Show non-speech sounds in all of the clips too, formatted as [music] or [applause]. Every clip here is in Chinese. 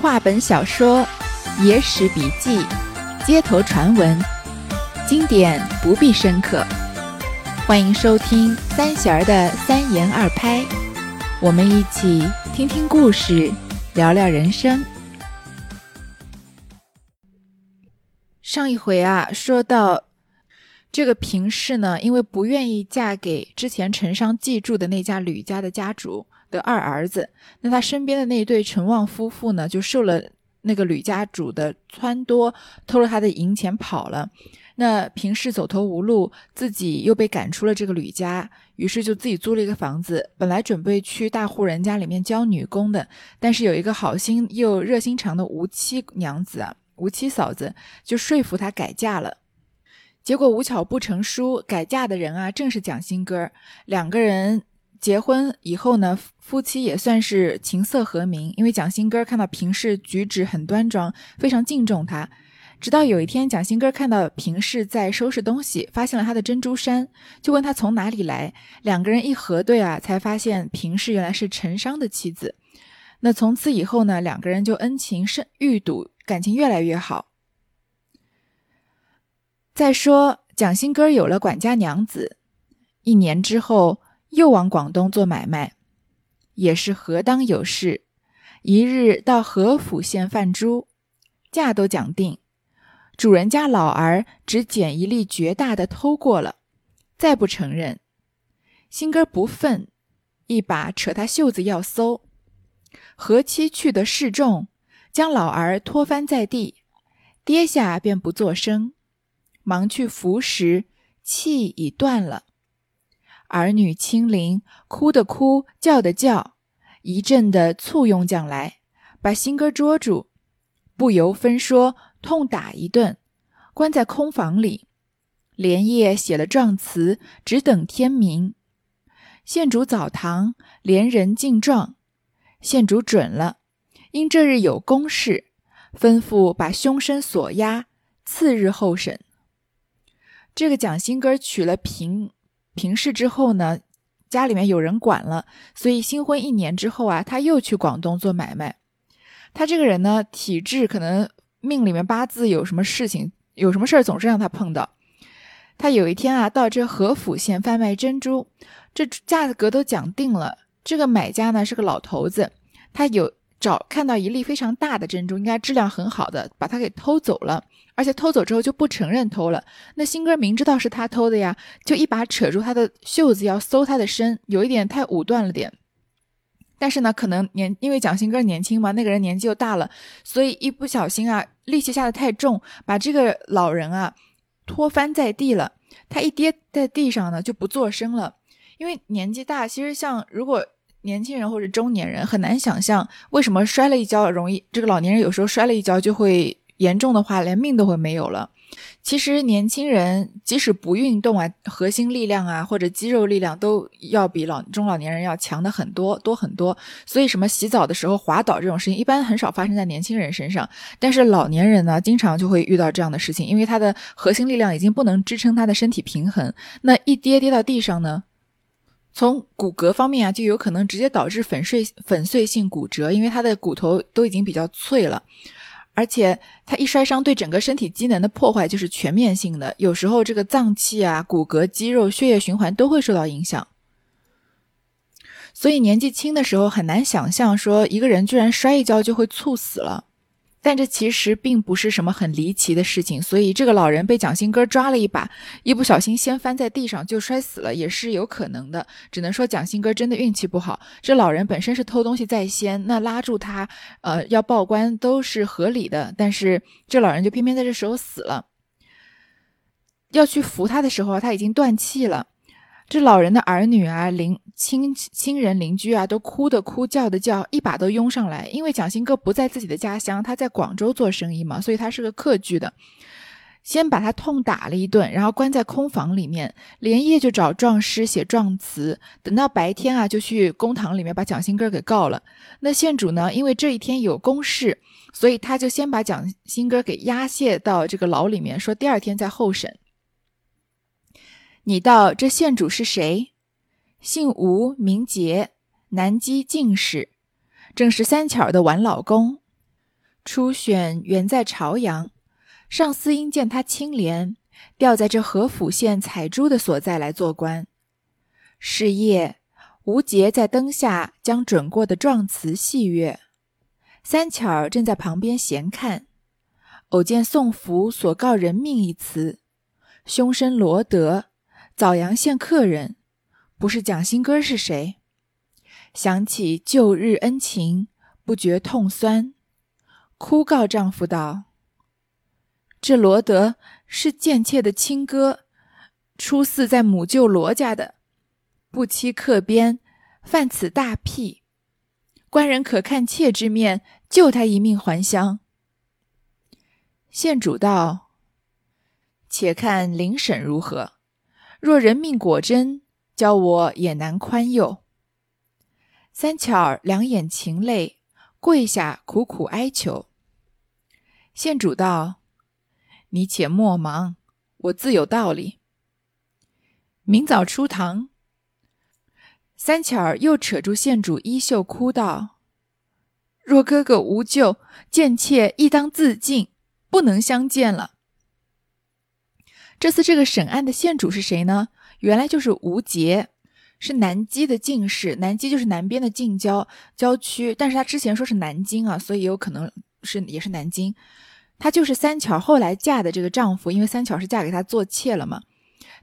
话本小说、野史笔记、街头传闻，经典不必深刻。欢迎收听三弦儿的三言二拍，我们一起听听故事，聊聊人生。上一回啊，说到这个平氏呢，因为不愿意嫁给之前陈商寄住的那家吕家的家主。的二儿子，那他身边的那一对陈旺夫妇呢，就受了那个吕家主的撺掇，偷了他的银钱跑了。那平氏走投无路，自己又被赶出了这个吕家，于是就自己租了一个房子，本来准备去大户人家里面教女工的，但是有一个好心又热心肠的吴七娘子啊，吴七嫂子就说服他改嫁了。结果无巧不成书，改嫁的人啊，正是蒋新歌，两个人。结婚以后呢，夫妻也算是琴瑟和鸣。因为蒋新哥看到平氏举止很端庄，非常敬重她。直到有一天，蒋新哥看到平氏在收拾东西，发现了她的珍珠衫，就问她从哪里来。两个人一核对啊，才发现平氏原来是陈商的妻子。那从此以后呢，两个人就恩情深愈笃，感情越来越好。再说蒋新哥有了管家娘子，一年之后。又往广东做买卖，也是何当有事。一日到何府县贩猪，价都讲定，主人家老儿只捡一粒绝大的偷过了，再不承认。新哥不忿，一把扯他袖子要搜。何妻去的示众，将老儿拖翻在地，跌下便不作声，忙去扶时，气已断了。儿女亲临，哭的哭，叫的叫，一阵的簇拥将来，把新哥捉住，不由分说，痛打一顿，关在空房里，连夜写了状词，只等天明。县主澡堂连人敬状，县主准了，因这日有公事，吩咐把凶身锁押，次日候审。这个蒋新哥娶了平。平氏之后呢，家里面有人管了，所以新婚一年之后啊，他又去广东做买卖。他这个人呢，体质可能命里面八字有什么事情，有什么事儿总是让他碰到。他有一天啊，到这和府县贩卖珍珠，这价格都讲定了。这个买家呢是个老头子，他有找看到一粒非常大的珍珠，应该质量很好的，把它给偷走了。而且偷走之后就不承认偷了。那新哥明知道是他偷的呀，就一把扯住他的袖子要搜他的身，有一点太武断了点。但是呢，可能年因为蒋新哥年轻嘛，那个人年纪又大了，所以一不小心啊，力气下的太重，把这个老人啊拖翻在地了。他一跌在地上呢，就不作声了。因为年纪大，其实像如果年轻人或者中年人很难想象为什么摔了一跤容易，这个老年人有时候摔了一跤就会。严重的话，连命都会没有了。其实年轻人即使不运动啊，核心力量啊或者肌肉力量都要比老中老年人要强的很多，多很多。所以什么洗澡的时候滑倒这种事情，一般很少发生在年轻人身上。但是老年人呢，经常就会遇到这样的事情，因为他的核心力量已经不能支撑他的身体平衡，那一跌跌到地上呢，从骨骼方面啊，就有可能直接导致粉碎粉碎性骨折，因为他的骨头都已经比较脆了。而且他一摔伤，对整个身体机能的破坏就是全面性的。有时候这个脏器啊、骨骼、肌肉、血液循环都会受到影响。所以年纪轻的时候很难想象，说一个人居然摔一跤就会猝死了。但这其实并不是什么很离奇的事情，所以这个老人被蒋新哥抓了一把，一不小心掀翻在地上就摔死了，也是有可能的。只能说蒋新哥真的运气不好。这老人本身是偷东西在先，那拉住他，呃，要报官都是合理的。但是这老人就偏偏在这时候死了，要去扶他的时候，他已经断气了。这老人的儿女啊，邻亲亲人邻居啊，都哭的哭，叫的叫，一把都拥上来。因为蒋新哥不在自己的家乡，他在广州做生意嘛，所以他是个客居的。先把他痛打了一顿，然后关在空房里面，连夜就找状师写状词。等到白天啊，就去公堂里面把蒋新哥给告了。那县主呢，因为这一天有公事，所以他就先把蒋新哥给押解到这个牢里面，说第二天再候审。你道这县主是谁？姓吴，名杰，南基进士，正是三巧的晚老公。初选原在朝阳，上司因见他清廉，调在这河府县采珠的所在来做官。是夜，吴杰在灯下将准过的状词细阅，三巧正在旁边闲看，偶见宋福所告人命一词，凶身罗德，枣阳县客人，不是蒋新哥是谁？想起旧日恩情，不觉痛酸。哭告丈夫道：“这罗德是贱妾的亲哥，初四在母舅罗家的，不期客边，犯此大辟。官人可看妾之面，救他一命还乡。”县主道：“且看灵审如何？若人命果真，教我也难宽宥。”三巧儿两眼噙泪，跪下苦苦哀求。县主道：“你且莫忙，我自有道理。”明早出堂，三巧儿又扯住县主衣袖，哭道：“若哥哥无救，贱妾亦当自尽，不能相见了。”这次这个审案的县主是谁呢？原来就是吴杰，是南畿的进士。南畿就是南边的近郊郊区，但是他之前说是南京啊，所以有可能是也是南京。她就是三巧后来嫁的这个丈夫，因为三巧是嫁给他做妾了嘛。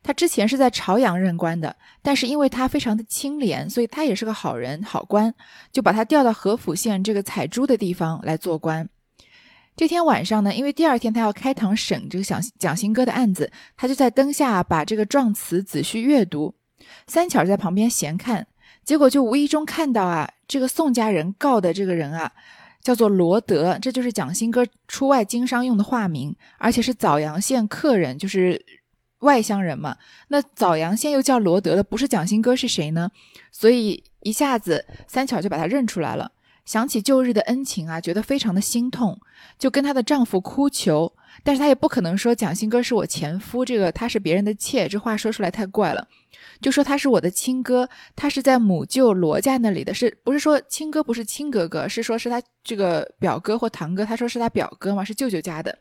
她之前是在朝阳任官的，但是因为他非常的清廉，所以他也是个好人好官，就把他调到合府县这个采珠的地方来做官。这天晚上呢，因为第二天他要开堂审这个蒋蒋新哥的案子，他就在灯下把这个状词仔细阅读。三巧在旁边闲看，结果就无意中看到啊，这个宋家人告的这个人啊。叫做罗德，这就是蒋新哥出外经商用的化名，而且是枣阳县客人，就是外乡人嘛。那枣阳县又叫罗德的，不是蒋新哥是谁呢？所以一下子三巧就把他认出来了。想起旧日的恩情啊，觉得非常的心痛，就跟她的丈夫哭求，但是她也不可能说蒋新哥是我前夫，这个他是别人的妾，这话说出来太怪了，就说他是我的亲哥，他是在母舅罗家那里的，是不是说亲哥不是亲哥哥，是说是他这个表哥或堂哥，他说是他表哥嘛，是舅舅家的，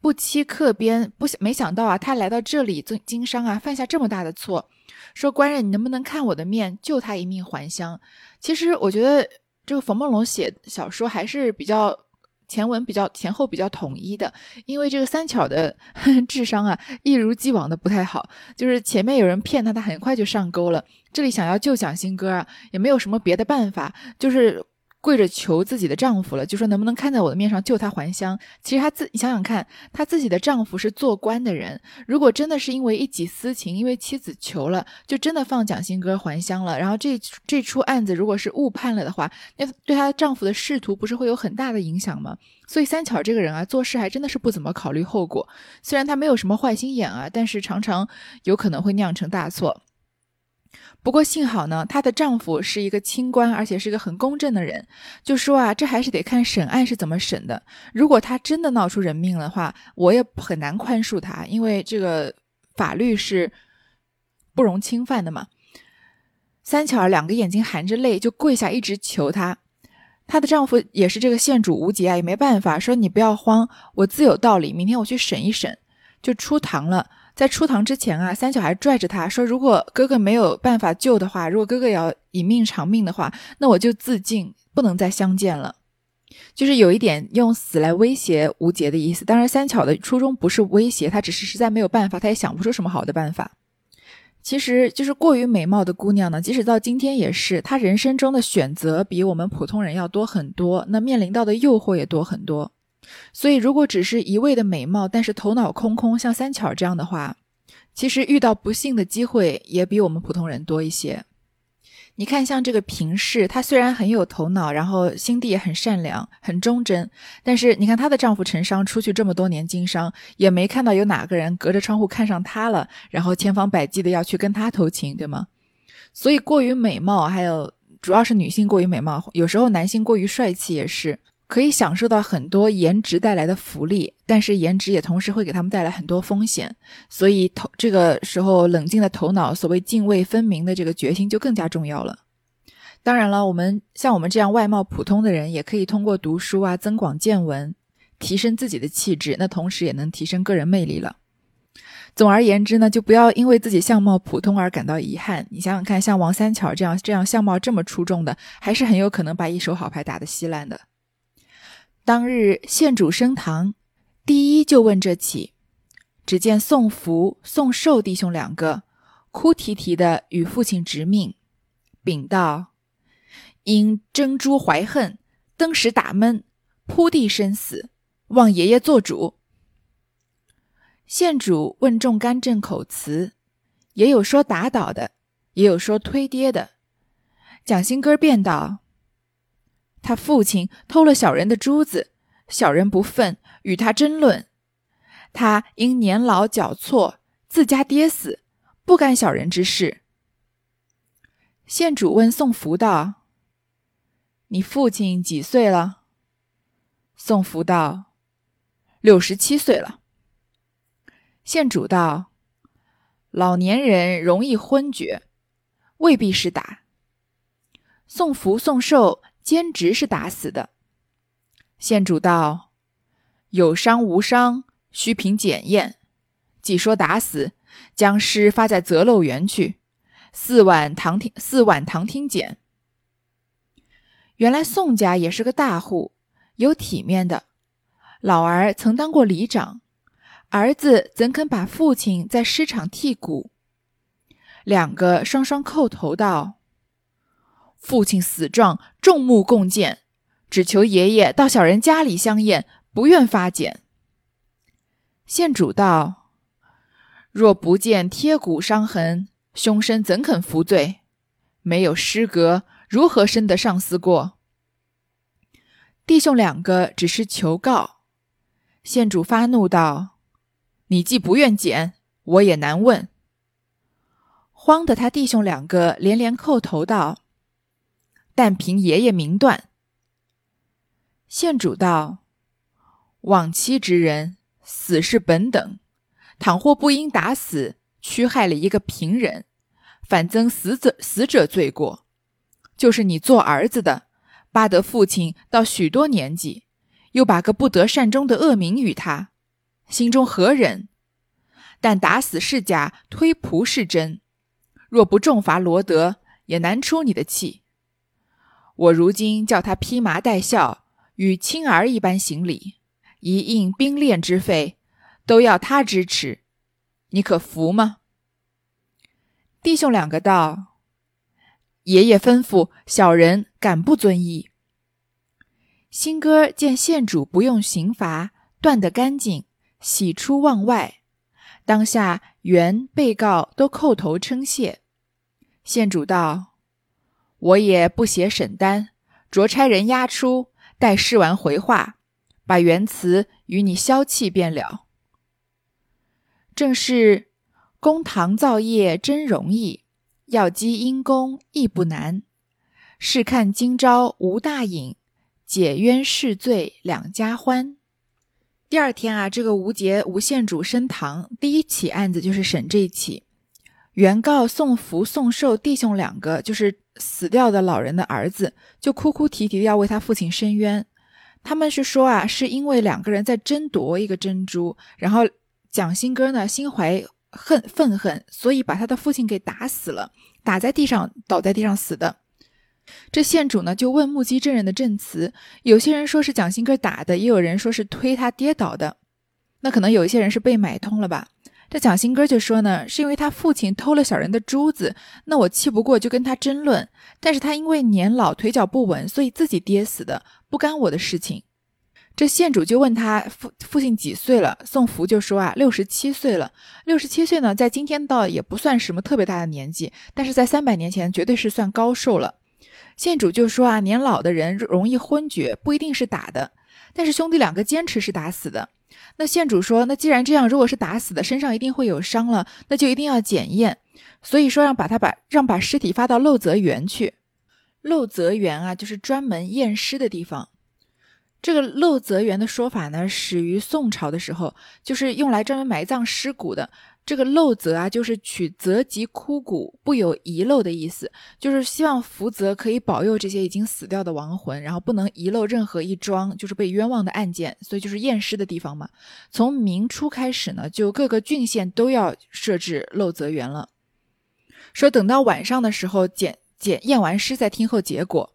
不期客边，不没想到啊，他来到这里做经商啊，犯下这么大的错，说官人你能不能看我的面，救他一命还乡？其实我觉得。这个冯梦龙写小说还是比较前文比较前后比较统一的，因为这个三巧的 [laughs] 智商啊，一如既往的不太好，就是前面有人骗他，他很快就上钩了。这里想要救蒋新歌啊，也没有什么别的办法，就是。跪着求自己的丈夫了，就说能不能看在我的面上救她还乡。其实她自你想想看，她自己的丈夫是做官的人，如果真的是因为一己私情，因为妻子求了，就真的放蒋新哥还乡了。然后这这出案子如果是误判了的话，那对她丈夫的仕途不是会有很大的影响吗？所以三巧这个人啊，做事还真的是不怎么考虑后果。虽然她没有什么坏心眼啊，但是常常有可能会酿成大错。不过幸好呢，她的丈夫是一个清官，而且是个很公正的人。就说啊，这还是得看审案是怎么审的。如果他真的闹出人命的话，我也很难宽恕他，因为这个法律是不容侵犯的嘛。三巧儿两个眼睛含着泪，就跪下一直求她。她的丈夫也是这个县主吴杰啊，也没办法，说你不要慌，我自有道理。明天我去审一审，就出堂了。在出堂之前啊，三巧还拽着他说：“如果哥哥没有办法救的话，如果哥哥要以命偿命的话，那我就自尽，不能再相见了。”就是有一点用死来威胁吴杰的意思。当然，三巧的初衷不是威胁他，只是实在没有办法，他也想不出什么好的办法。其实，就是过于美貌的姑娘呢，即使到今天也是，她人生中的选择比我们普通人要多很多，那面临到的诱惑也多很多。所以，如果只是一味的美貌，但是头脑空空，像三巧这样的话，其实遇到不幸的机会也比我们普通人多一些。你看，像这个平氏，她虽然很有头脑，然后心地也很善良、很忠贞，但是你看她的丈夫陈商出去这么多年经商，也没看到有哪个人隔着窗户看上她了，然后千方百计的要去跟她偷情，对吗？所以，过于美貌，还有主要是女性过于美貌，有时候男性过于帅气也是。可以享受到很多颜值带来的福利，但是颜值也同时会给他们带来很多风险，所以头这个时候冷静的头脑，所谓泾渭分明的这个决心就更加重要了。当然了，我们像我们这样外貌普通的人，也可以通过读书啊，增广见闻，提升自己的气质，那同时也能提升个人魅力了。总而言之呢，就不要因为自己相貌普通而感到遗憾。你想想看，像王三巧这样这样相貌这么出众的，还是很有可能把一手好牌打得稀烂的。当日县主升堂，第一就问这起。只见宋福、宋寿弟兄两个哭啼啼的与父亲执命，禀道：“因珍珠怀恨，登时打闷，扑地身死，望爷爷做主。”县主问众干正口词，也有说打倒的，也有说推跌的。蒋新根便道：“他父亲偷了小人的珠子，小人不忿，与他争论。”他因年老脚错，自家跌死，不干小人之事。县主问宋福道：“你父亲几岁了？”宋福道：“六十七岁了。”县主道：“老年人容易昏厥，未必是打。”宋福、宋寿兼职是打死的。县主道：“有伤无伤。”需凭检验。既说打死，将尸发在择漏园去。四晚堂厅，四晚堂厅检。原来宋家也是个大户，有体面的。老儿曾当过里长，儿子怎肯把父亲在尸场剔骨？两个双双叩头道：“父亲死状，众目共见，只求爷爷到小人家里相验，不愿发检。”县主道：“若不见贴骨伤痕，凶身怎肯服罪？没有尸格，如何生得上司过？”弟兄两个只是求告。县主发怒道：“你既不愿检，我也难问。”慌得他弟兄两个连连叩头道：“但凭爷爷明断。”县主道：“往期之人。”死是本等，倘或不应打死，屈害了一个平人，反增死者死者罪过。就是你做儿子的，巴得父亲到许多年纪，又把个不得善终的恶名与他，心中何忍？但打死是假，推仆是真。若不重罚罗德，也难出你的气。我如今叫他披麻戴孝，与亲儿一般行礼。一应兵练之费，都要他支持，你可服吗？弟兄两个道：“爷爷吩咐，小人敢不遵意。”新哥见县主不用刑罚，断得干净，喜出望外。当下原被告都叩头称谢。县主道：“我也不写审单，着差人押出，待试完回话。”把原词与你消气便了。正是公堂造业真容易，要积阴功亦不难。试看今朝无大隐，解冤释罪两家欢。第二天啊，这个吴杰吴县主升堂，第一起案子就是审这起。原告宋福、宋寿弟兄两个，就是死掉的老人的儿子，就哭哭啼啼的要为他父亲伸冤。他们是说啊，是因为两个人在争夺一个珍珠，然后蒋新哥呢心怀恨愤恨，所以把他的父亲给打死了，打在地上，倒在地上死的。这县主呢就问目击证人的证词，有些人说是蒋新哥打的，也有人说是推他跌倒的。那可能有一些人是被买通了吧？这蒋新哥就说呢，是因为他父亲偷了小人的珠子，那我气不过就跟他争论，但是他因为年老腿脚不稳，所以自己跌死的。不干我的事情，这县主就问他父父亲几岁了？宋福就说啊，六十七岁了。六十七岁呢，在今天倒也不算什么特别大的年纪，但是在三百年前绝对是算高寿了。县主就说啊，年老的人容易昏厥，不一定是打的，但是兄弟两个坚持是打死的。那县主说，那既然这样，如果是打死的，身上一定会有伤了，那就一定要检验，所以说让把他把让把尸体发到漏泽园去。漏泽园啊，就是专门验尸的地方。这个漏泽园的说法呢，始于宋朝的时候，就是用来专门埋葬尸骨的。这个漏泽啊，就是取泽及枯骨，不有遗漏的意思，就是希望福泽可以保佑这些已经死掉的亡魂，然后不能遗漏任何一桩就是被冤枉的案件，所以就是验尸的地方嘛。从明初开始呢，就各个郡县都要设置漏泽园了，说等到晚上的时候检检验完尸再听候结果。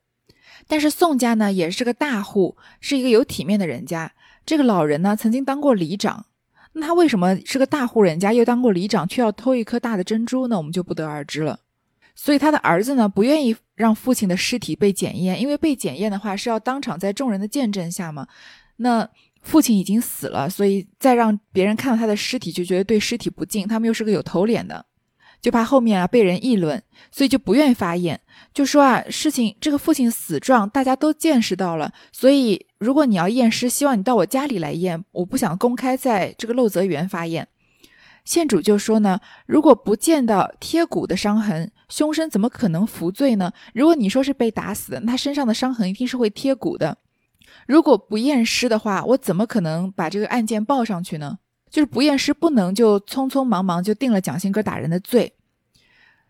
但是宋家呢也是个大户，是一个有体面的人家，这个老人呢曾经当过里长。那他为什么是个大户人家，又当过里长，却要偷一颗大的珍珠呢？我们就不得而知了。所以他的儿子呢，不愿意让父亲的尸体被检验，因为被检验的话是要当场在众人的见证下嘛。那父亲已经死了，所以再让别人看到他的尸体，就觉得对尸体不敬。他们又是个有头脸的。就怕后面啊被人议论，所以就不愿意发验，就说啊事情这个父亲死状大家都见识到了，所以如果你要验尸，希望你到我家里来验，我不想公开在这个漏泽园发验。县主就说呢，如果不见到贴骨的伤痕，凶身怎么可能服罪呢？如果你说是被打死的，他身上的伤痕一定是会贴骨的。如果不验尸的话，我怎么可能把这个案件报上去呢？就是不验尸，不能就匆匆忙忙就定了蒋新哥打人的罪。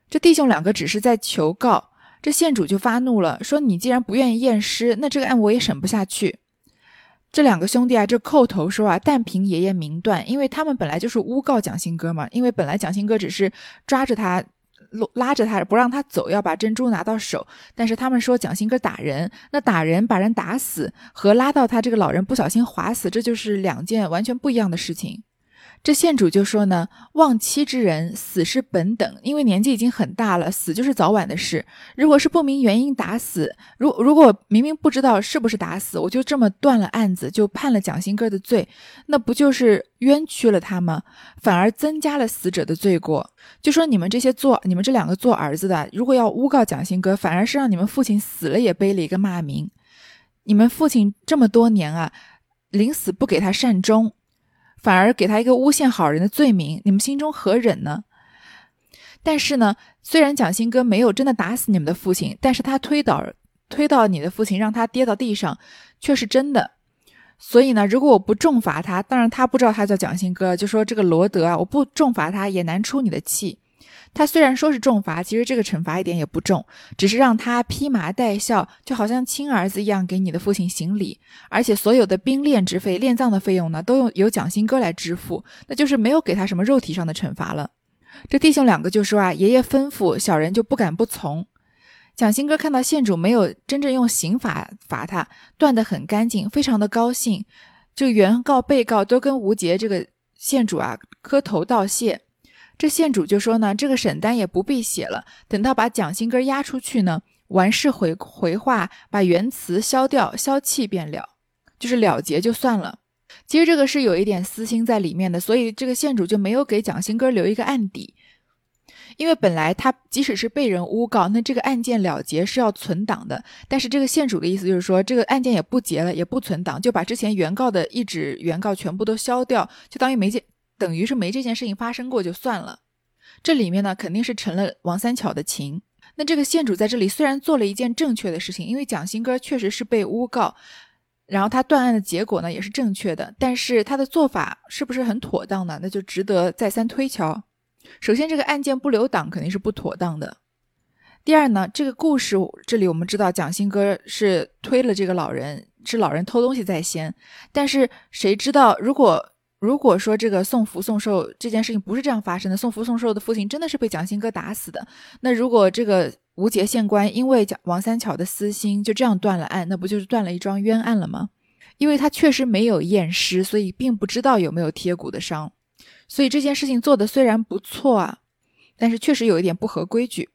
这弟兄两个只是在求告，这县主就发怒了，说：“你既然不愿意验尸，那这个案我也审不下去。”这两个兄弟啊，就叩头说啊：“但凭爷爷明断，因为他们本来就是诬告蒋新哥嘛。因为本来蒋新哥只是抓着他，拉着他不让他走，要把珍珠拿到手。但是他们说蒋新哥打人，那打人把人打死和拉到他这个老人不小心划死，这就是两件完全不一样的事情。”这县主就说呢，忘妻之人死是本等，因为年纪已经很大了，死就是早晚的事。如果是不明原因打死，如如果明明不知道是不是打死，我就这么断了案子，就判了蒋兴哥的罪，那不就是冤屈了他吗？反而增加了死者的罪过。就说你们这些做你们这两个做儿子的，如果要诬告蒋兴哥，反而是让你们父亲死了也背了一个骂名。你们父亲这么多年啊，临死不给他善终。反而给他一个诬陷好人的罪名，你们心中何忍呢？但是呢，虽然蒋兴哥没有真的打死你们的父亲，但是他推倒推到你的父亲，让他跌到地上，却是真的。所以呢，如果我不重罚他，当然他不知道他叫蒋兴哥，就说这个罗德啊，我不重罚他也难出你的气。他虽然说是重罚，其实这个惩罚一点也不重，只是让他披麻戴孝，就好像亲儿子一样给你的父亲行礼，而且所有的兵练之费、殓葬的费用呢，都用由蒋兴哥来支付，那就是没有给他什么肉体上的惩罚了。这弟兄两个就说啊，爷爷吩咐，小人就不敢不从。蒋兴哥看到县主没有真正用刑法罚他，断得很干净，非常的高兴，就原告、被告都跟吴杰这个县主啊磕头道谢。这县主就说呢，这个审单也不必写了，等到把蒋兴根押出去呢，完事回回话，把原词消掉，消气便了，就是了结就算了。其实这个是有一点私心在里面的，所以这个县主就没有给蒋兴根留一个案底，因为本来他即使是被人诬告，那这个案件了结是要存档的，但是这个县主的意思就是说，这个案件也不结了，也不存档，就把之前原告的一纸原告全部都消掉，就当于没见。等于是没这件事情发生过就算了，这里面呢肯定是成了王三巧的情。那这个县主在这里虽然做了一件正确的事情，因为蒋兴哥确实是被诬告，然后他断案的结果呢也是正确的，但是他的做法是不是很妥当呢？那就值得再三推敲。首先，这个案件不留档肯定是不妥当的。第二呢，这个故事这里我们知道蒋兴哥是推了这个老人，是老人偷东西在先，但是谁知道如果。如果说这个送福送寿这件事情不是这样发生的，送福送寿的父亲真的是被蒋兴哥打死的，那如果这个吴杰县官因为蒋王三巧的私心就这样断了案，那不就是断了一桩冤案了吗？因为他确实没有验尸，所以并不知道有没有贴骨的伤，所以这件事情做的虽然不错啊，但是确实有一点不合规矩。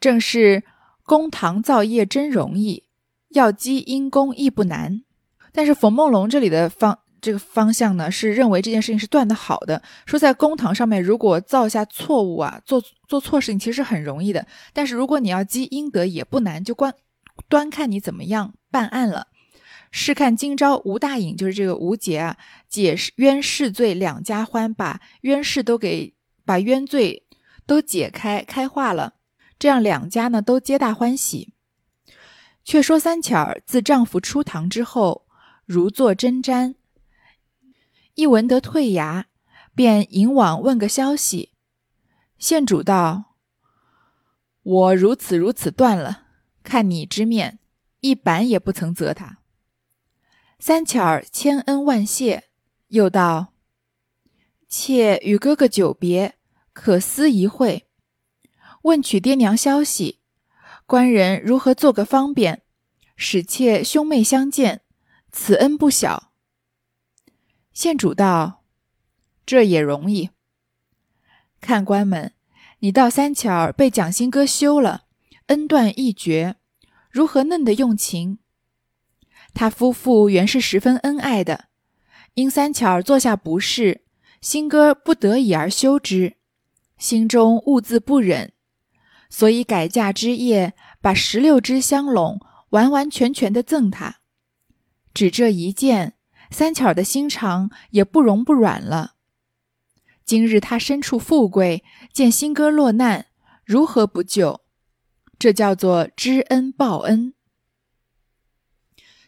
正是公堂造业真容易，要积阴功亦不难，但是冯梦龙这里的方。这个方向呢是认为这件事情是断的好的，说在公堂上面如果造下错误啊，做做错事情其实很容易的，但是如果你要积阴德也不难，就关端看你怎么样办案了。试看今朝吴大隐就是这个吴杰啊，解冤释罪两家欢，把冤释都给把冤罪都解开开化了，这样两家呢都皆大欢喜。却说三巧儿自丈夫出堂之后，如坐针毡。一闻得退衙，便引往问个消息。县主道：“我如此如此断了，看你之面，一板也不曾责他。”三巧儿千恩万谢，又道：“妾与哥哥久别，可思一会，问取爹娘消息，官人如何做个方便，使妾兄妹相见，此恩不小。”县主道：“这也容易。看官们，你道三巧被蒋新哥休了，恩断义绝，如何嫩的用情？”他夫妇原是十分恩爱的，因三巧做下不是，新哥不得已而休之，心中兀自不忍，所以改嫁之夜，把十六只香笼完完全全的赠他。只这一件，三巧的心肠也不容不软了。今日他身处富贵，见新哥落难，如何不救？这叫做知恩报恩。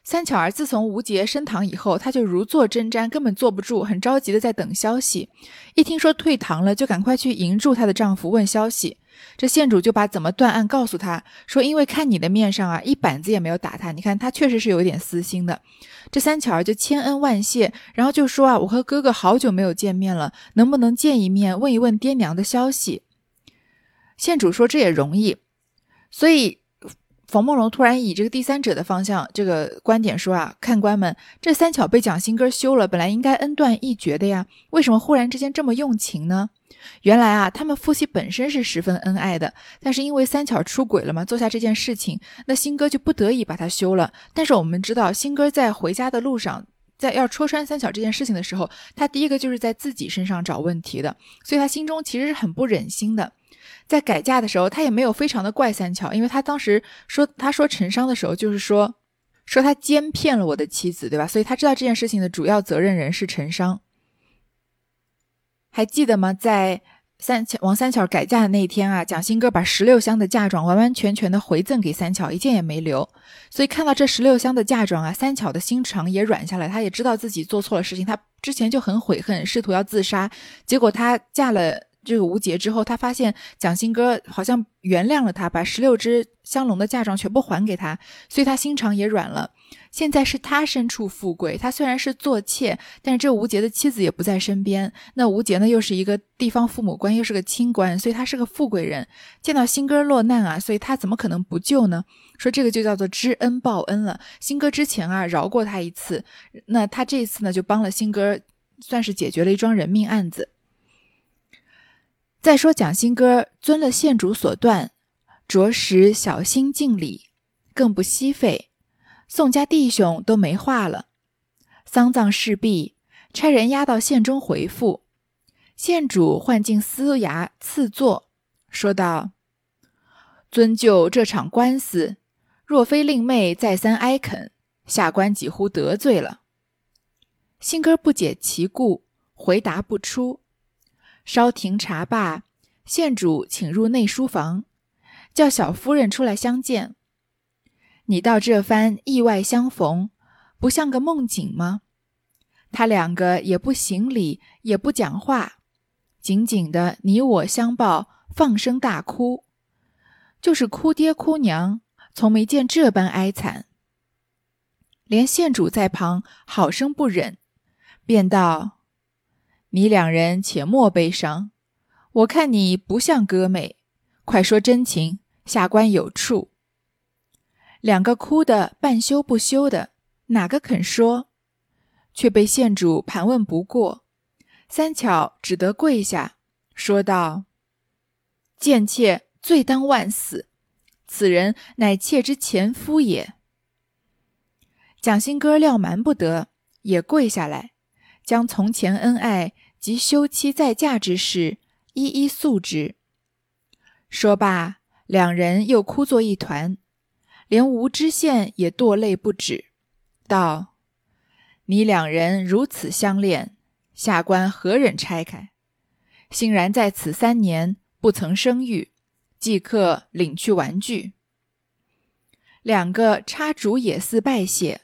三巧儿自从吴杰升堂以后，她就如坐针毡，根本坐不住，很着急的在等消息。一听说退堂了，就赶快去迎住她的丈夫问消息。这县主就把怎么断案告诉他说：“因为看你的面上啊，一板子也没有打他，你看他确实是有点私心的。”这三巧儿就千恩万谢，然后就说：“啊，我和哥哥好久没有见面了，能不能见一面，问一问爹娘的消息？”县主说：“这也容易。”所以。冯梦龙突然以这个第三者的方向这个观点说啊，看官们，这三巧被蒋新哥休了，本来应该恩断义绝的呀，为什么忽然之间这么用情呢？原来啊，他们夫妻本身是十分恩爱的，但是因为三巧出轨了嘛，做下这件事情，那新哥就不得已把他休了。但是我们知道，新哥在回家的路上，在要戳穿三巧这件事情的时候，他第一个就是在自己身上找问题的，所以他心中其实是很不忍心的。在改嫁的时候，他也没有非常的怪三巧，因为他当时说他说陈商的时候，就是说说他奸骗了我的妻子，对吧？所以他知道这件事情的主要责任人是陈商。还记得吗？在三王三巧改嫁的那一天啊，蒋新哥把十六箱的嫁妆完完全全的回赠给三巧，一件也没留。所以看到这十六箱的嫁妆啊，三巧的心肠也软下来，他也知道自己做错了事情，他之前就很悔恨，试图要自杀，结果他嫁了。这个吴杰之后，他发现蒋新哥好像原谅了他，把十六只香龙的嫁妆全部还给他，所以他心肠也软了。现在是他身处富贵，他虽然是做妾，但是这吴杰的妻子也不在身边。那吴杰呢，又是一个地方父母官，又是个清官，所以他是个富贵人。见到新哥落难啊，所以他怎么可能不救呢？说这个就叫做知恩报恩了。新哥之前啊饶过他一次，那他这次呢就帮了新哥，算是解决了一桩人命案子。再说蒋新哥遵了县主所断，着实小心敬礼，更不惜费。宋家弟兄都没话了。丧葬事毕，差人押到县中回复。县主唤进司衙赐座，说道：“遵就这场官司，若非令妹再三哀恳，下官几乎得罪了。”新哥不解其故，回答不出。稍停茶罢，县主请入内书房，叫小夫人出来相见。你道这番意外相逢，不像个梦境吗？他两个也不行礼，也不讲话，紧紧的你我相抱，放声大哭，就是哭爹哭娘，从没见这般哀惨。连县主在旁好生不忍，便道。你两人且莫悲伤，我看你不像哥妹，快说真情，下官有处。两个哭的半羞不羞的，哪个肯说？却被县主盘问不过，三巧只得跪下，说道：“贱妾罪当万死，此人乃妾之前夫也。”蒋新哥料瞒不得，也跪下来。将从前恩爱及休妻再嫁之事一一诉之。说罢，两人又哭作一团，连吴知县也堕泪不止，道：“你两人如此相恋，下官何忍拆开？欣然在此三年不曾生育，即刻领去玩具。”两个插竹也似拜谢。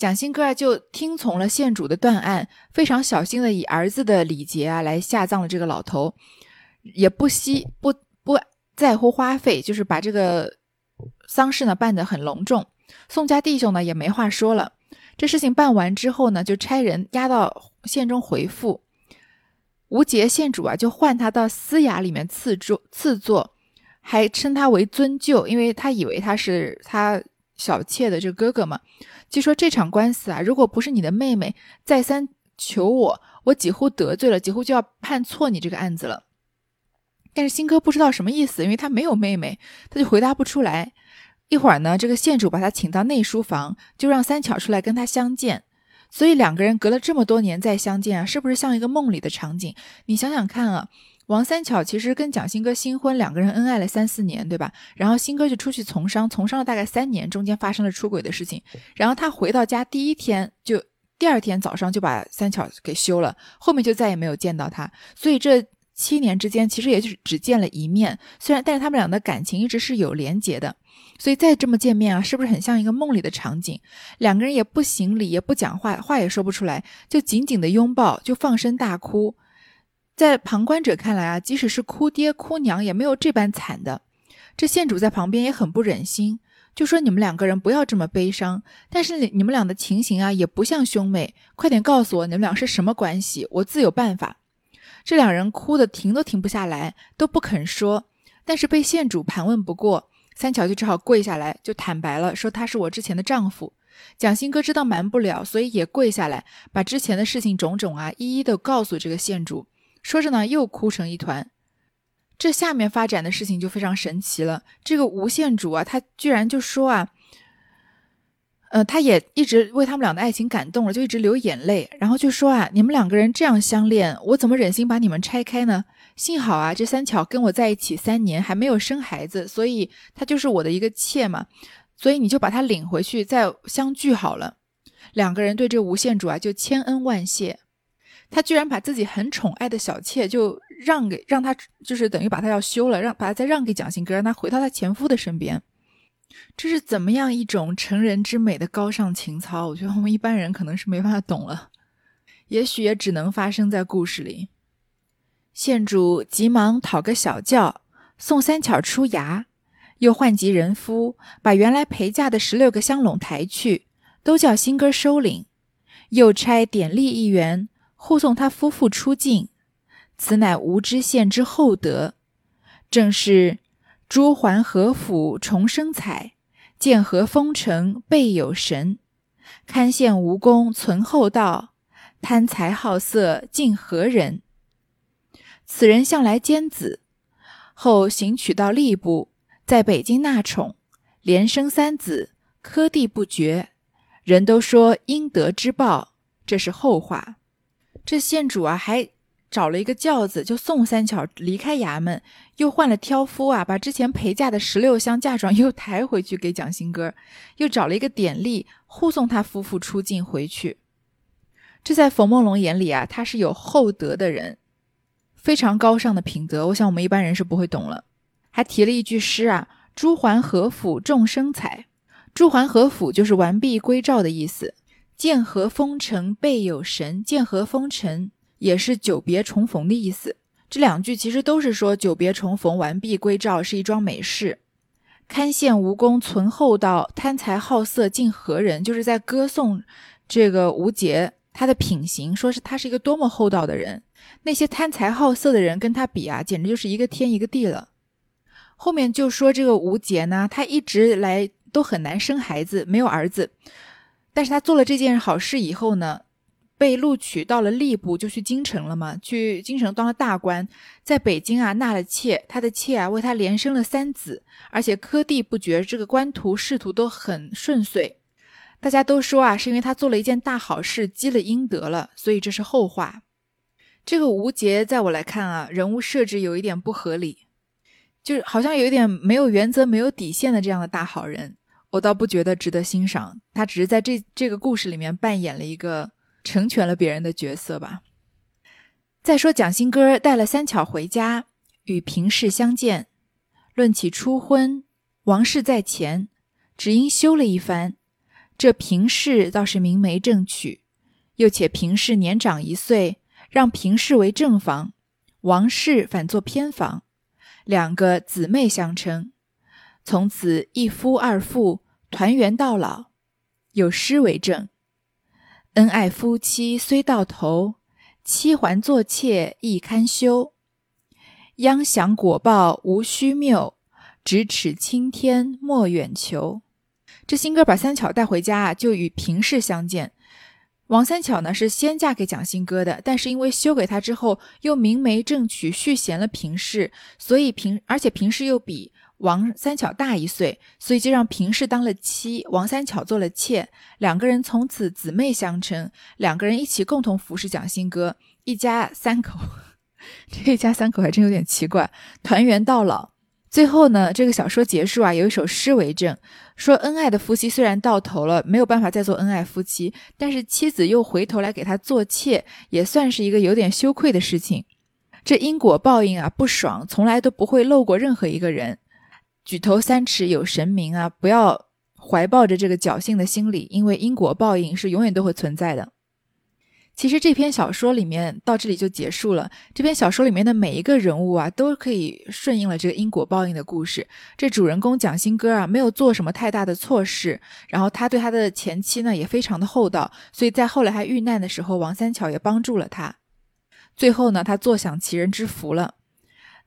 蒋新哥啊就听从了县主的断案，非常小心的以儿子的礼节啊来下葬了这个老头，也不惜不不在乎花费，就是把这个丧事呢办得很隆重。宋家弟兄呢也没话说了。这事情办完之后呢，就差人押到县中回复。吴杰县主啊，就唤他到司衙里面赐座，赐座，还称他为尊舅，因为他以为他是他小妾的这个哥哥嘛。据说这场官司啊，如果不是你的妹妹再三求我，我几乎得罪了，几乎就要判错你这个案子了。但是新哥不知道什么意思，因为他没有妹妹，他就回答不出来。一会儿呢，这个县主把他请到内书房，就让三巧出来跟他相见。所以两个人隔了这么多年再相见啊，是不是像一个梦里的场景？你想想看啊，王三巧其实跟蒋新哥新婚，两个人恩爱了三四年，对吧？然后新哥就出去从商，从商了大概三年，中间发生了出轨的事情。然后他回到家第一天，就第二天早上就把三巧给休了，后面就再也没有见到他。所以这七年之间，其实也就只见了一面。虽然，但是他们俩的感情一直是有连结的。所以再这么见面啊，是不是很像一个梦里的场景？两个人也不行礼，也不讲话，话也说不出来，就紧紧的拥抱，就放声大哭。在旁观者看来啊，即使是哭爹哭娘，也没有这般惨的。这县主在旁边也很不忍心，就说你们两个人不要这么悲伤。但是你们俩的情形啊，也不像兄妹，快点告诉我你们俩是什么关系，我自有办法。这两人哭的停都停不下来，都不肯说，但是被县主盘问不过。三巧就只好跪下来，就坦白了，说他是我之前的丈夫。蒋新哥知道瞒不了，所以也跪下来，把之前的事情种种啊，一一的告诉这个县主。说着呢，又哭成一团。这下面发展的事情就非常神奇了。这个吴县主啊，他居然就说啊。呃，他也一直为他们俩的爱情感动了，就一直流眼泪，然后就说啊，你们两个人这样相恋，我怎么忍心把你们拆开呢？幸好啊，这三巧跟我在一起三年，还没有生孩子，所以她就是我的一个妾嘛，所以你就把她领回去再相聚好了。两个人对这吴县主啊就千恩万谢，他居然把自己很宠爱的小妾就让给让他，就是等于把他要休了，让把他再让给蒋新哥，让他回到他前夫的身边。这是怎么样一种成人之美的高尚情操？我觉得我们一般人可能是没办法懂了，也许也只能发生在故事里。县主急忙讨个小轿，送三巧出衙，又唤集人夫，把原来陪嫁的十六个香笼抬去，都叫新哥收领，又差典吏一员护送他夫妇出境。此乃吴知县之厚德，正是。朱桓何府重生彩，建和丰城备有神。堪羡吴公存厚道，贪财好色尽何人？此人向来奸子，后行娶到吏部，在北京纳宠，连生三子，科第不绝。人都说应得之报，这是后话。这县主啊，还。找了一个轿子，就送三巧离开衙门，又换了挑夫啊，把之前陪嫁的十六箱嫁妆 [laughs] 又抬回去给蒋新哥，又找了一个典吏护送他夫妇出境回去。这在冯梦龙眼里啊，他是有厚德的人，非常高尚的品德。我想我们一般人是不会懂了。还提了一句诗啊：“朱桓何府众生采。”朱桓何府就是完璧归赵的意思。剑和封城备有神，剑和封城。也是久别重逢的意思。这两句其实都是说久别重逢、完璧归赵是一桩美事。堪羡吴公存厚道，贪财好色尽何人？就是在歌颂这个吴杰他的品行，说是他是一个多么厚道的人。那些贪财好色的人跟他比啊，简直就是一个天一个地了。后面就说这个吴杰呢，他一直来都很难生孩子，没有儿子。但是他做了这件好事以后呢？被录取到了吏部，就去京城了嘛？去京城当了大官，在北京啊纳了妾，他的妾啊为他连生了三子，而且科第不绝，这个官途仕途都很顺遂。大家都说啊，是因为他做了一件大好事，积了阴德了，所以这是后话。这个吴杰在我来看啊，人物设置有一点不合理，就是好像有一点没有原则、没有底线的这样的大好人，我倒不觉得值得欣赏。他只是在这这个故事里面扮演了一个。成全了别人的角色吧。再说蒋新哥带了三巧回家，与平氏相见，论起初婚，王氏在前，只因休了一番。这平氏倒是明媒正娶，又且平氏年长一岁，让平氏为正房，王氏反做偏房，两个姊妹相称，从此一夫二妇，团圆到老。有诗为证：恩爱夫妻虽到头，妻还作妾亦堪羞。央享果报无虚谬，咫尺青天莫远求。这新哥把三巧带回家啊，就与平氏相见。王三巧呢是先嫁给蒋新哥的，但是因为休给他之后，又明媒正娶续弦了平氏，所以平而且平氏又比王三巧大一岁，所以就让平氏当了妻，王三巧做了妾，两个人从此姊妹相称，两个人一起共同服侍蒋新哥，一家三口，[laughs] 这一家三口还真有点奇怪，团圆到老。最后呢，这个小说结束啊，有一首诗为证，说恩爱的夫妻虽然到头了，没有办法再做恩爱夫妻，但是妻子又回头来给他做妾，也算是一个有点羞愧的事情。这因果报应啊，不爽，从来都不会漏过任何一个人。举头三尺有神明啊，不要怀抱着这个侥幸的心理，因为因果报应是永远都会存在的。其实这篇小说里面到这里就结束了。这篇小说里面的每一个人物啊，都可以顺应了这个因果报应的故事。这主人公蒋新歌啊，没有做什么太大的错事，然后他对他的前妻呢也非常的厚道，所以在后来他遇难的时候，王三巧也帮助了他。最后呢，他坐享其人之福了。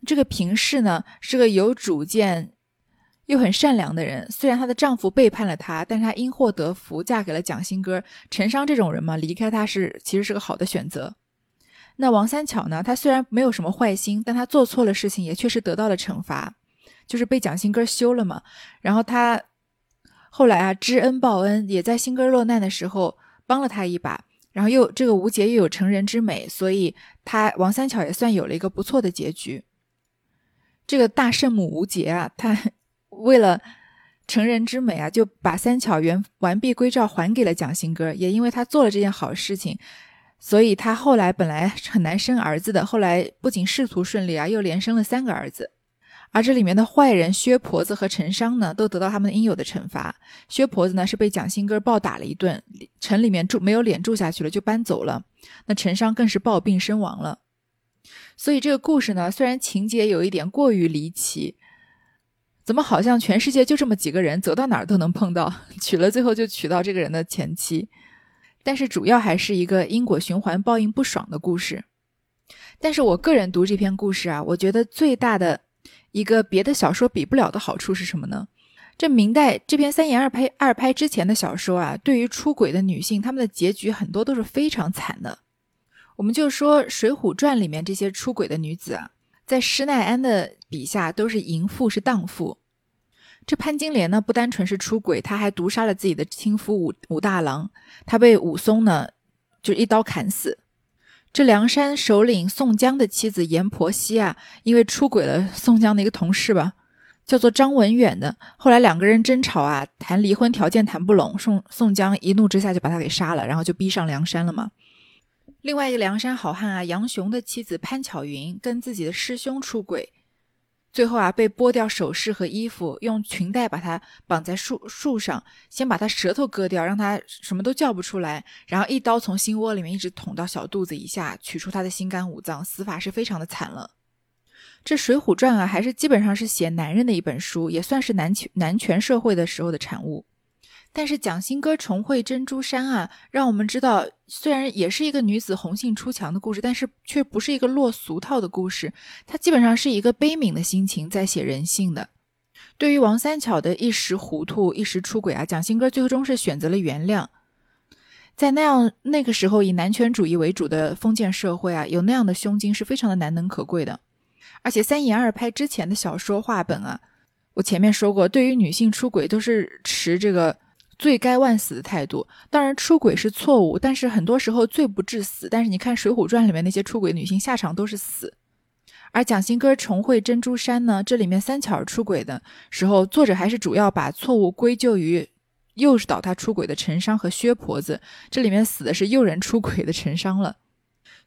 这个平氏呢，是个有主见。又很善良的人，虽然她的丈夫背叛了她，但是她因祸得福，嫁给了蒋新歌。陈商这种人嘛，离开他是其实是个好的选择。那王三巧呢？她虽然没有什么坏心，但她做错了事情，也确实得到了惩罚，就是被蒋新歌休了嘛。然后她后来啊，知恩报恩，也在新歌落难的时候帮了他一把。然后又这个吴杰又有成人之美，所以他王三巧也算有了一个不错的结局。这个大圣母吴杰啊，他。为了成人之美啊，就把三巧原完璧归赵还给了蒋新歌。也因为他做了这件好事情，所以他后来本来很难生儿子的，后来不仅仕途顺利啊，又连生了三个儿子。而这里面的坏人薛婆子和陈商呢，都得到他们应有的惩罚。薛婆子呢是被蒋新歌暴打了一顿，城里面住没有脸住下去了，就搬走了。那陈商更是暴病身亡了。所以这个故事呢，虽然情节有一点过于离奇。怎么好像全世界就这么几个人，走到哪儿都能碰到，[laughs] 娶了最后就娶到这个人的前妻，但是主要还是一个因果循环、报应不爽的故事。但是我个人读这篇故事啊，我觉得最大的一个别的小说比不了的好处是什么呢？这明代这篇三言二拍二拍之前的小说啊，对于出轨的女性，她们的结局很多都是非常惨的。我们就说《水浒传》里面这些出轨的女子啊。在施耐庵的笔下，都是淫妇，是荡妇。这潘金莲呢，不单纯是出轨，她还毒杀了自己的亲夫武武大郎，她被武松呢就一刀砍死。这梁山首领宋江的妻子阎婆惜啊，因为出轨了宋江的一个同事吧，叫做张文远的，后来两个人争吵啊，谈离婚条件谈不拢，宋宋江一怒之下就把他给杀了，然后就逼上梁山了嘛。另外一个梁山好汉啊，杨雄的妻子潘巧云跟自己的师兄出轨，最后啊被剥掉首饰和衣服，用裙带把他绑在树树上，先把他舌头割掉，让他什么都叫不出来，然后一刀从心窝里面一直捅到小肚子以下，取出他的心肝五脏，死法是非常的惨了。这《水浒传》啊，还是基本上是写男人的一本书，也算是男权男权社会的时候的产物。但是蒋欣歌重绘珍珠山啊，让我们知道，虽然也是一个女子红杏出墙的故事，但是却不是一个落俗套的故事。它基本上是一个悲悯的心情在写人性的。对于王三巧的一时糊涂、一时出轨啊，蒋欣歌最终是选择了原谅。在那样那个时候以男权主义为主的封建社会啊，有那样的胸襟是非常的难能可贵的。而且三言二拍之前的小说话本啊，我前面说过，对于女性出轨都是持这个。罪该万死的态度，当然出轨是错误，但是很多时候罪不至死。但是你看《水浒传》里面那些出轨女性下场都是死，而蒋新歌重会珍珠山呢，这里面三巧儿出轨的时候，作者还是主要把错误归咎于诱导他出轨的陈商和薛婆子，这里面死的是诱人出轨的陈商了。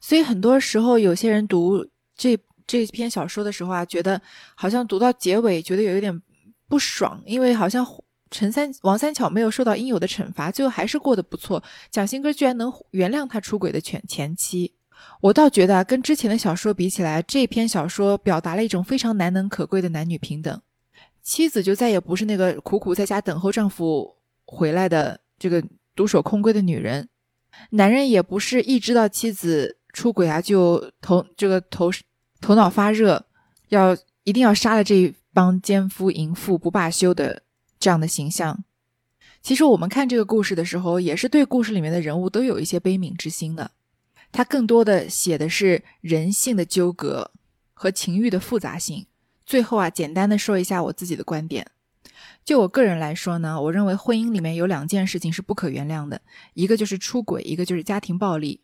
所以很多时候有些人读这这篇小说的时候啊，觉得好像读到结尾觉得有一点不爽，因为好像。陈三王三巧没有受到应有的惩罚，最后还是过得不错。蒋新哥居然能原谅他出轨的前前妻，我倒觉得跟之前的小说比起来，这篇小说表达了一种非常难能可贵的男女平等。妻子就再也不是那个苦苦在家等候丈夫回来的这个独守空闺的女人，男人也不是一知道妻子出轨啊就头这个头头脑发热，要一定要杀了这帮奸夫淫妇不罢休的。这样的形象，其实我们看这个故事的时候，也是对故事里面的人物都有一些悲悯之心的。他更多的写的是人性的纠葛和情欲的复杂性。最后啊，简单的说一下我自己的观点。就我个人来说呢，我认为婚姻里面有两件事情是不可原谅的，一个就是出轨，一个就是家庭暴力。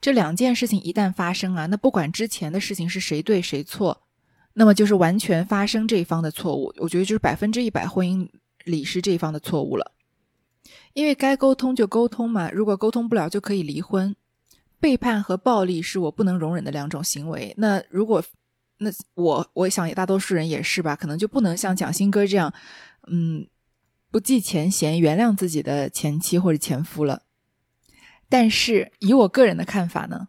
这两件事情一旦发生啊，那不管之前的事情是谁对谁错。那么就是完全发生这一方的错误，我觉得就是百分之一百婚姻里是这一方的错误了，因为该沟通就沟通嘛，如果沟通不了就可以离婚。背叛和暴力是我不能容忍的两种行为，那如果那我我想大多数人也是吧，可能就不能像蒋新哥这样，嗯，不计前嫌原谅自己的前妻或者前夫了。但是以我个人的看法呢？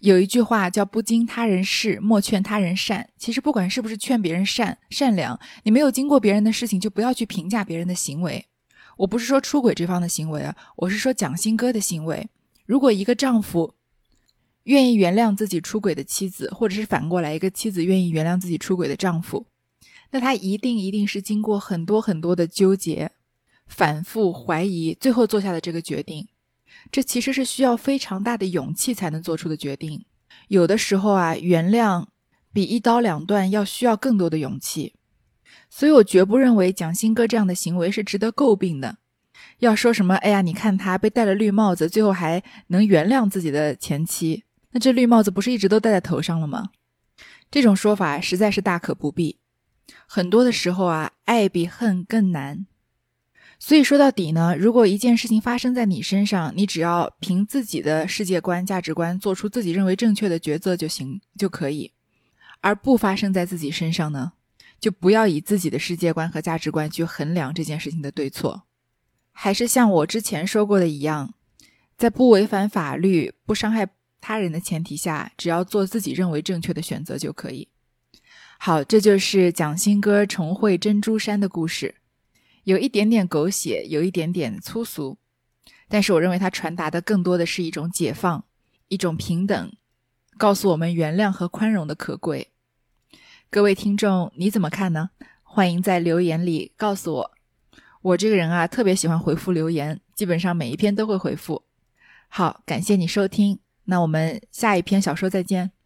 有一句话叫“不经他人事，莫劝他人善”。其实不管是不是劝别人善善良，你没有经过别人的事情，就不要去评价别人的行为。我不是说出轨这方的行为啊，我是说蒋新哥的行为。如果一个丈夫愿意原谅自己出轨的妻子，或者是反过来，一个妻子愿意原谅自己出轨的丈夫，那他一定一定是经过很多很多的纠结、反复怀疑，最后做下的这个决定。这其实是需要非常大的勇气才能做出的决定。有的时候啊，原谅比一刀两断要需要更多的勇气。所以我绝不认为蒋新哥这样的行为是值得诟病的。要说什么，哎呀，你看他被戴了绿帽子，最后还能原谅自己的前妻，那这绿帽子不是一直都戴在头上了吗？这种说法实在是大可不必。很多的时候啊，爱比恨更难。所以说到底呢，如果一件事情发生在你身上，你只要凭自己的世界观、价值观做出自己认为正确的抉择就行就可以；而不发生在自己身上呢，就不要以自己的世界观和价值观去衡量这件事情的对错。还是像我之前说过的一样，在不违反法律、不伤害他人的前提下，只要做自己认为正确的选择就可以。好，这就是蒋新歌重会珍珠山的故事。有一点点狗血，有一点点粗俗，但是我认为它传达的更多的是一种解放，一种平等，告诉我们原谅和宽容的可贵。各位听众，你怎么看呢？欢迎在留言里告诉我。我这个人啊，特别喜欢回复留言，基本上每一篇都会回复。好，感谢你收听，那我们下一篇小说再见。